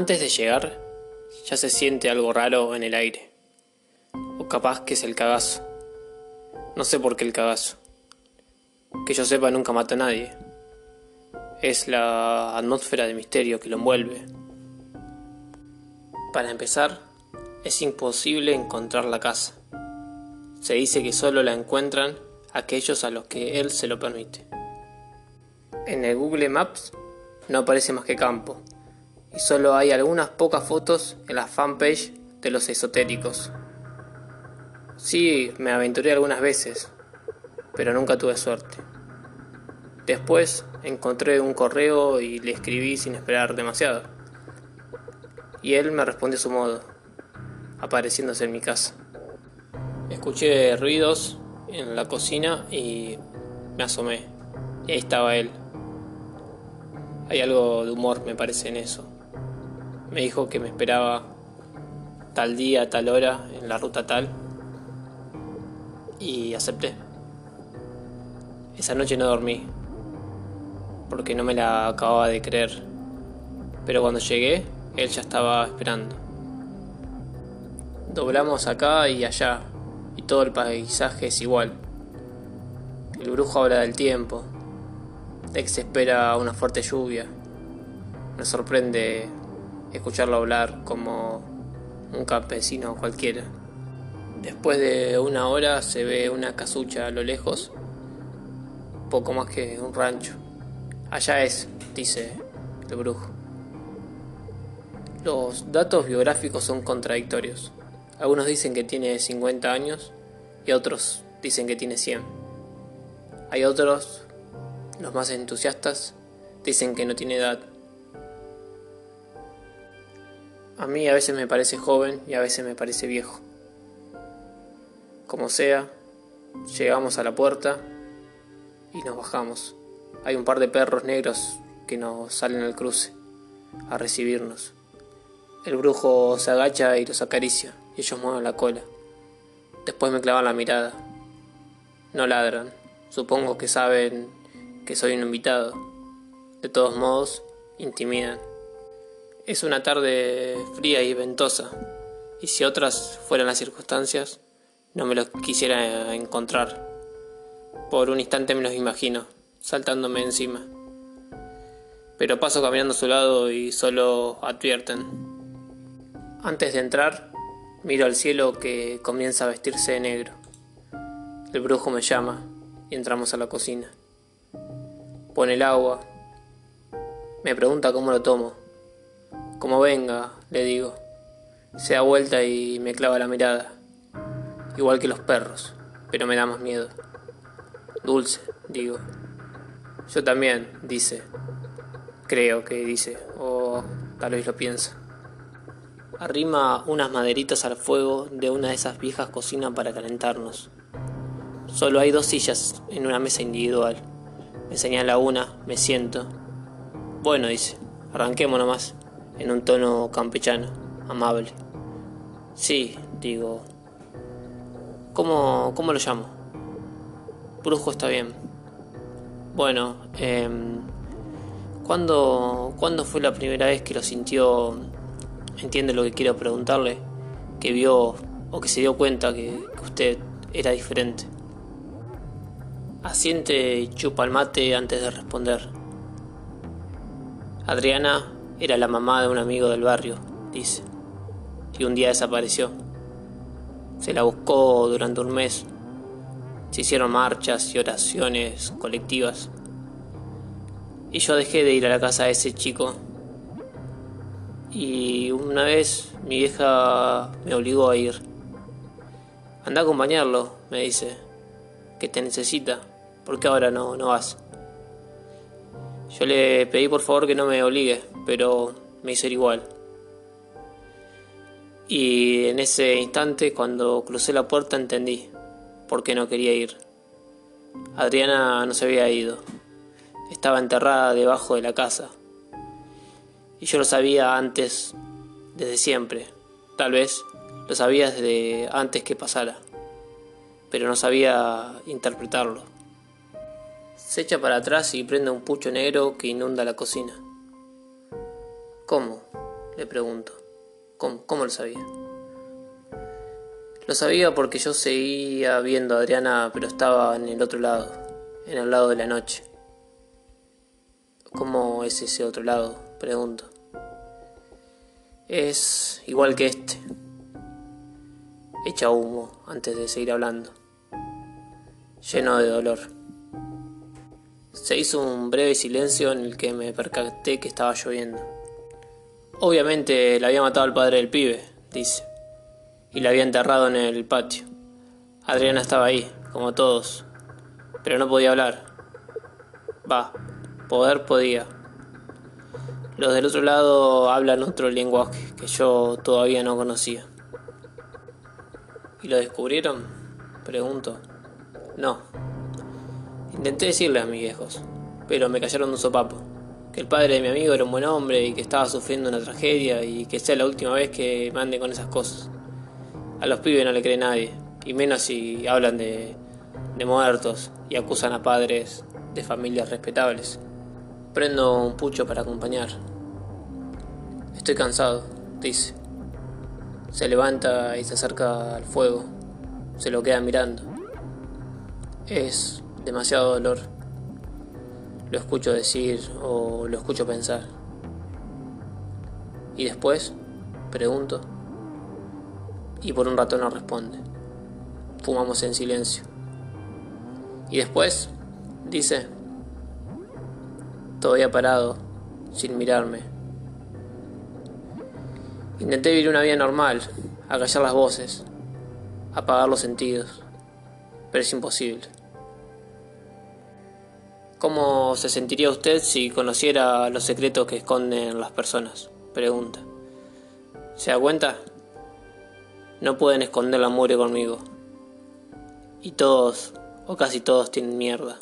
Antes de llegar, ya se siente algo raro en el aire. O capaz que es el cagazo. No sé por qué el cagazo. Que yo sepa nunca mata a nadie. Es la atmósfera de misterio que lo envuelve. Para empezar, es imposible encontrar la casa. Se dice que solo la encuentran aquellos a los que él se lo permite. En el Google Maps no aparece más que campo, y solo hay algunas pocas fotos en la fanpage de los esotéricos. Sí, me aventuré algunas veces, pero nunca tuve suerte. Después encontré un correo y le escribí sin esperar demasiado. Y él me respondió a su modo, apareciéndose en mi casa. Escuché ruidos en la cocina y me asomé. Y ahí estaba él. Hay algo de humor, me parece, en eso. Me dijo que me esperaba tal día, tal hora, en la ruta tal. Y acepté. Esa noche no dormí, porque no me la acababa de creer. Pero cuando llegué, él ya estaba esperando. Doblamos acá y allá, y todo el paisaje es igual. El brujo habla del tiempo, de que se espera una fuerte lluvia. Me sorprende escucharlo hablar como un campesino cualquiera. Después de una hora se ve una casucha a lo lejos, poco más que un rancho. Allá es, dice el brujo. Los datos biográficos son contradictorios. Algunos dicen que tiene 50 años y otros dicen que tiene 100. Hay otros, los más entusiastas, dicen que no tiene edad. A mí a veces me parece joven y a veces me parece viejo. Como sea, llegamos a la puerta y nos bajamos. Hay un par de perros negros que nos salen al cruce a recibirnos. El brujo se agacha y los acaricia y ellos mueven la cola. Después me clavan la mirada. No ladran. Supongo que saben que soy un invitado. De todos modos, intimidan. Es una tarde fría y ventosa, y si otras fueran las circunstancias, no me lo quisiera encontrar. Por un instante me los imagino, saltándome encima. Pero paso caminando a su lado y solo advierten. Antes de entrar, miro al cielo que comienza a vestirse de negro. El brujo me llama y entramos a la cocina. Pone el agua. Me pregunta cómo lo tomo. Como venga, le digo. Se da vuelta y me clava la mirada. Igual que los perros, pero me da más miedo. Dulce, digo. Yo también, dice. Creo que dice, o tal vez lo piensa. Arrima unas maderitas al fuego de una de esas viejas cocinas para calentarnos. Solo hay dos sillas en una mesa individual. Me señala una, me siento. Bueno, dice, arranquemos nomás, en un tono campechano, amable. Sí, digo. ¿Cómo, cómo lo llamo? Brujo está bien. Bueno, eh, ¿cuándo, ¿cuándo fue la primera vez que lo sintió? ¿Entiende lo que quiero preguntarle? Que vio o que se dio cuenta que, que usted era diferente. Asiente y chupa el mate antes de responder. Adriana era la mamá de un amigo del barrio, dice, y un día desapareció. Se la buscó durante un mes. Se hicieron marchas y oraciones colectivas. Y yo dejé de ir a la casa de ese chico. Y una vez mi vieja me obligó a ir. Anda a acompañarlo, me dice, que te necesita, porque ahora no, no vas. Yo le pedí por favor que no me obligue, pero me hizo igual. Y en ese instante, cuando crucé la puerta, entendí por qué no quería ir. Adriana no se había ido. Estaba enterrada debajo de la casa. Y yo lo sabía antes, desde siempre. Tal vez lo sabía desde antes que pasara. Pero no sabía interpretarlo. Se echa para atrás y prende un pucho negro que inunda la cocina. ¿Cómo? Le pregunto. ¿Cómo, ¿Cómo lo sabía? Lo sabía porque yo seguía viendo a Adriana, pero estaba en el otro lado, en el lado de la noche. ¿Cómo es ese otro lado? Pregunto. Es igual que este. Echa humo antes de seguir hablando. Lleno de dolor. Se hizo un breve silencio en el que me percaté que estaba lloviendo. Obviamente le había matado al padre del pibe, dice, y la había enterrado en el patio. Adriana estaba ahí, como todos, pero no podía hablar. Va, poder podía. Los del otro lado hablan otro lenguaje que yo todavía no conocía. ¿Y lo descubrieron? Pregunto. No, Intenté decirle a mis viejos, pero me callaron de un sopapo. Que el padre de mi amigo era un buen hombre y que estaba sufriendo una tragedia y que sea la última vez que mande con esas cosas. A los pibes no le cree nadie, y menos si hablan de, de muertos y acusan a padres de familias respetables. Prendo un pucho para acompañar. Estoy cansado, dice. Se levanta y se acerca al fuego. Se lo queda mirando. Es demasiado dolor. Lo escucho decir o lo escucho pensar. Y después, pregunto. Y por un rato no responde. Fumamos en silencio. Y después, dice, todavía parado, sin mirarme. Intenté vivir una vida normal, acallar las voces, apagar los sentidos, pero es imposible. ¿Cómo se sentiría usted si conociera los secretos que esconden las personas? Pregunta. ¿Se da cuenta? No pueden esconder la muerte conmigo. Y todos, o casi todos, tienen mierda.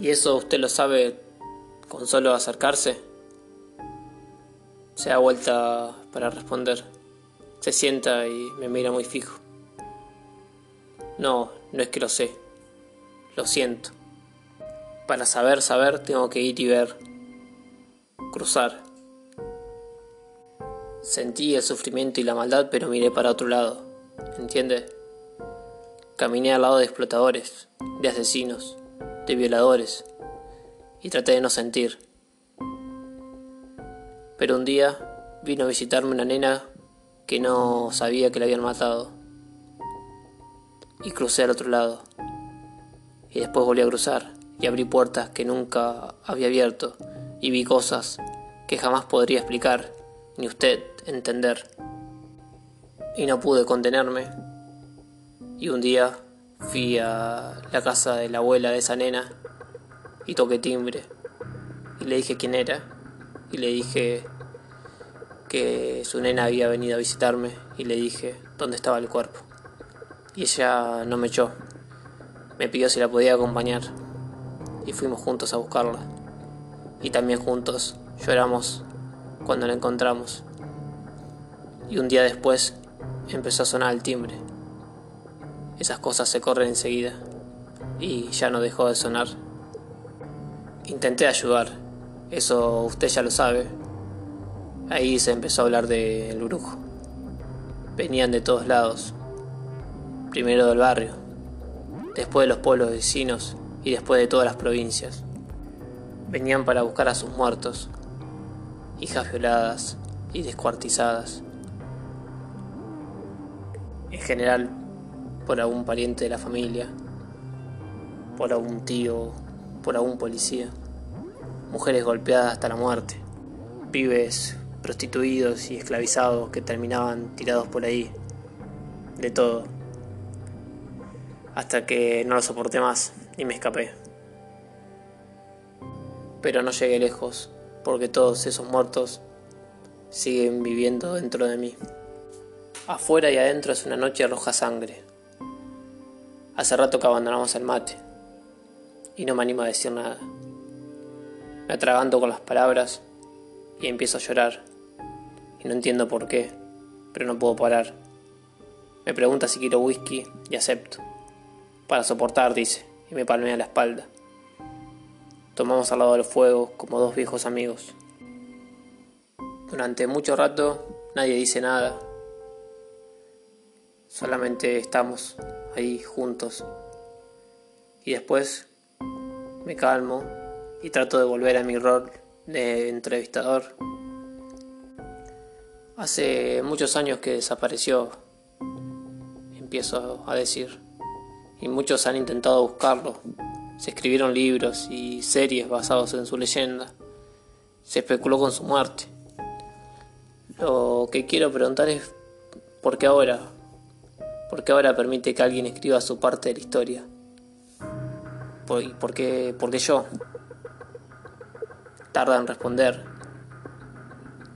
¿Y eso usted lo sabe con solo acercarse? Se da vuelta para responder. Se sienta y me mira muy fijo. No, no es que lo sé. Lo siento. Para saber, saber, tengo que ir y ver. Cruzar. Sentí el sufrimiento y la maldad, pero miré para otro lado. ¿Entiende? Caminé al lado de explotadores, de asesinos, de violadores, y traté de no sentir. Pero un día vino a visitarme una nena que no sabía que la habían matado. Y crucé al otro lado. Y después volví a cruzar y abrí puertas que nunca había abierto y vi cosas que jamás podría explicar ni usted entender. Y no pude contenerme. Y un día fui a la casa de la abuela de esa nena y toqué timbre. Y le dije quién era. Y le dije que su nena había venido a visitarme. Y le dije dónde estaba el cuerpo. Y ella no me echó. Me pidió si la podía acompañar y fuimos juntos a buscarla. Y también juntos lloramos cuando la encontramos. Y un día después empezó a sonar el timbre. Esas cosas se corren enseguida y ya no dejó de sonar. Intenté ayudar, eso usted ya lo sabe. Ahí se empezó a hablar del brujo. Venían de todos lados. Primero del barrio, después de los pueblos vecinos y después de todas las provincias. Venían para buscar a sus muertos, hijas violadas y descuartizadas. En general, por algún pariente de la familia, por algún tío, por algún policía. Mujeres golpeadas hasta la muerte, pibes prostituidos y esclavizados que terminaban tirados por ahí, de todo. Hasta que no lo soporté más y me escapé. Pero no llegué lejos, porque todos esos muertos siguen viviendo dentro de mí. Afuera y adentro es una noche roja sangre. Hace rato que abandonamos el mate y no me animo a decir nada. Me atraganto con las palabras y empiezo a llorar. Y no entiendo por qué, pero no puedo parar. Me pregunta si quiero whisky y acepto. Para soportar, dice y me palmea la espalda. Tomamos al lado del fuego como dos viejos amigos. Durante mucho rato nadie dice nada. Solamente estamos ahí juntos. Y después me calmo y trato de volver a mi rol de entrevistador. Hace muchos años que desapareció, empiezo a decir, y muchos han intentado buscarlo. Se escribieron libros y series basados en su leyenda. Se especuló con su muerte. Lo que quiero preguntar es, ¿por qué ahora? ¿Por qué ahora permite que alguien escriba su parte de la historia? ¿Por, qué, porque yo? Tarda en responder.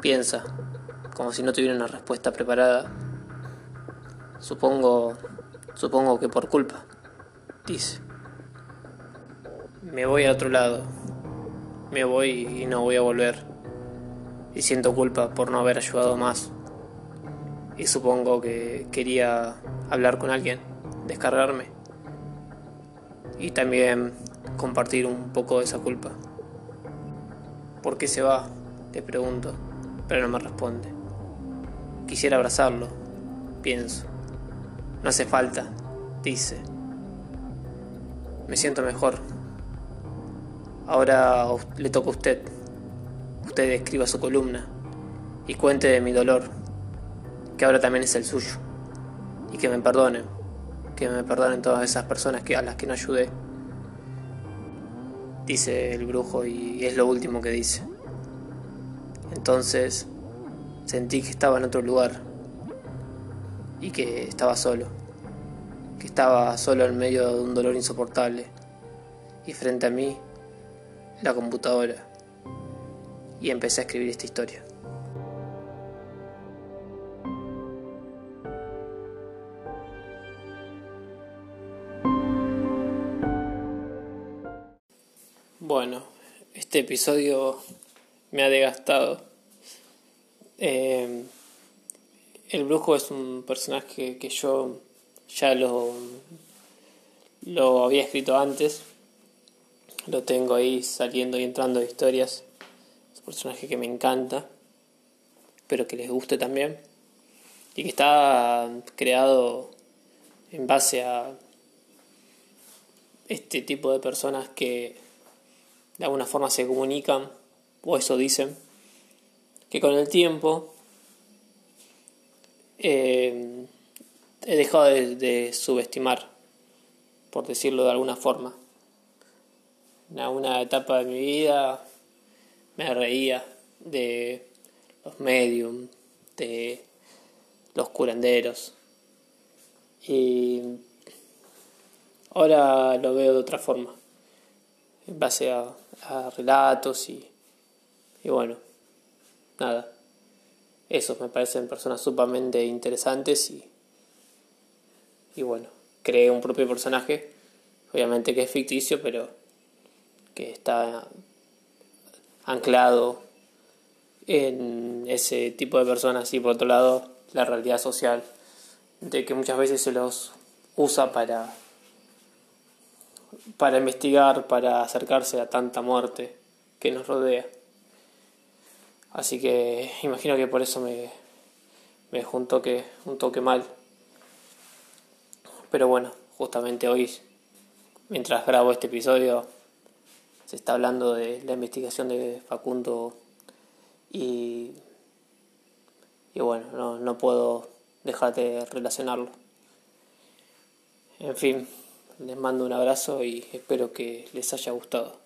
Piensa, como si no tuviera una respuesta preparada. Supongo, supongo que por culpa, Me voy a otro lado. Me voy y no voy a volver. Y siento culpa por no haber ayudado más. Y supongo que quería hablar con alguien, descargarme y también compartir un poco de esa culpa. ¿Por qué se va? Le pregunto, pero no me responde. Quisiera abrazarlo, pienso. No hace falta, dice. Me siento mejor. Ahora le toca a usted. Usted escriba su columna y cuente de mi dolor, que ahora también es el suyo. Y que me perdonen que me perdonen todas esas personas que, a las que no ayudé. Dice el brujo y es lo último que dice. Entonces sentí que estaba en otro lugar y que estaba solo, que estaba solo en medio de un dolor insoportable y frente a mí la computadora y empecé a escribir esta historia. Bueno, este episodio me ha desgastado. Eh, el brujo es un personaje que yo ya lo, lo había escrito antes. Lo tengo ahí saliendo y entrando de historias. Es un personaje que me encanta. Espero que les guste también. Y que está creado en base a este tipo de personas que de alguna forma se comunican, o eso dicen, que con el tiempo eh, he dejado de, subestimar, por decirlo de alguna forma. En alguna etapa de mi vida me reía de los mediums, de los curanderos. Y ahora lo veo de otra forma, en base a, a relatos y, y bueno, nada. Esos me parecen personas sumamente interesantes y, y bueno, creé un propio personaje, obviamente que es ficticio, pero que está anclado en ese tipo de personas y por otro lado la realidad social de que muchas veces se los usa para para investigar, para acercarse a tanta muerte que nos rodea. Así que imagino que por eso me, me dejó un toque, un toque mal. Pero bueno, justamente hoy, mientras grabo este episodio, se está hablando de la investigación de Facundo y, y bueno, no, no puedo dejar de relacionarlo. En fin, les mando un abrazo y espero que les haya gustado.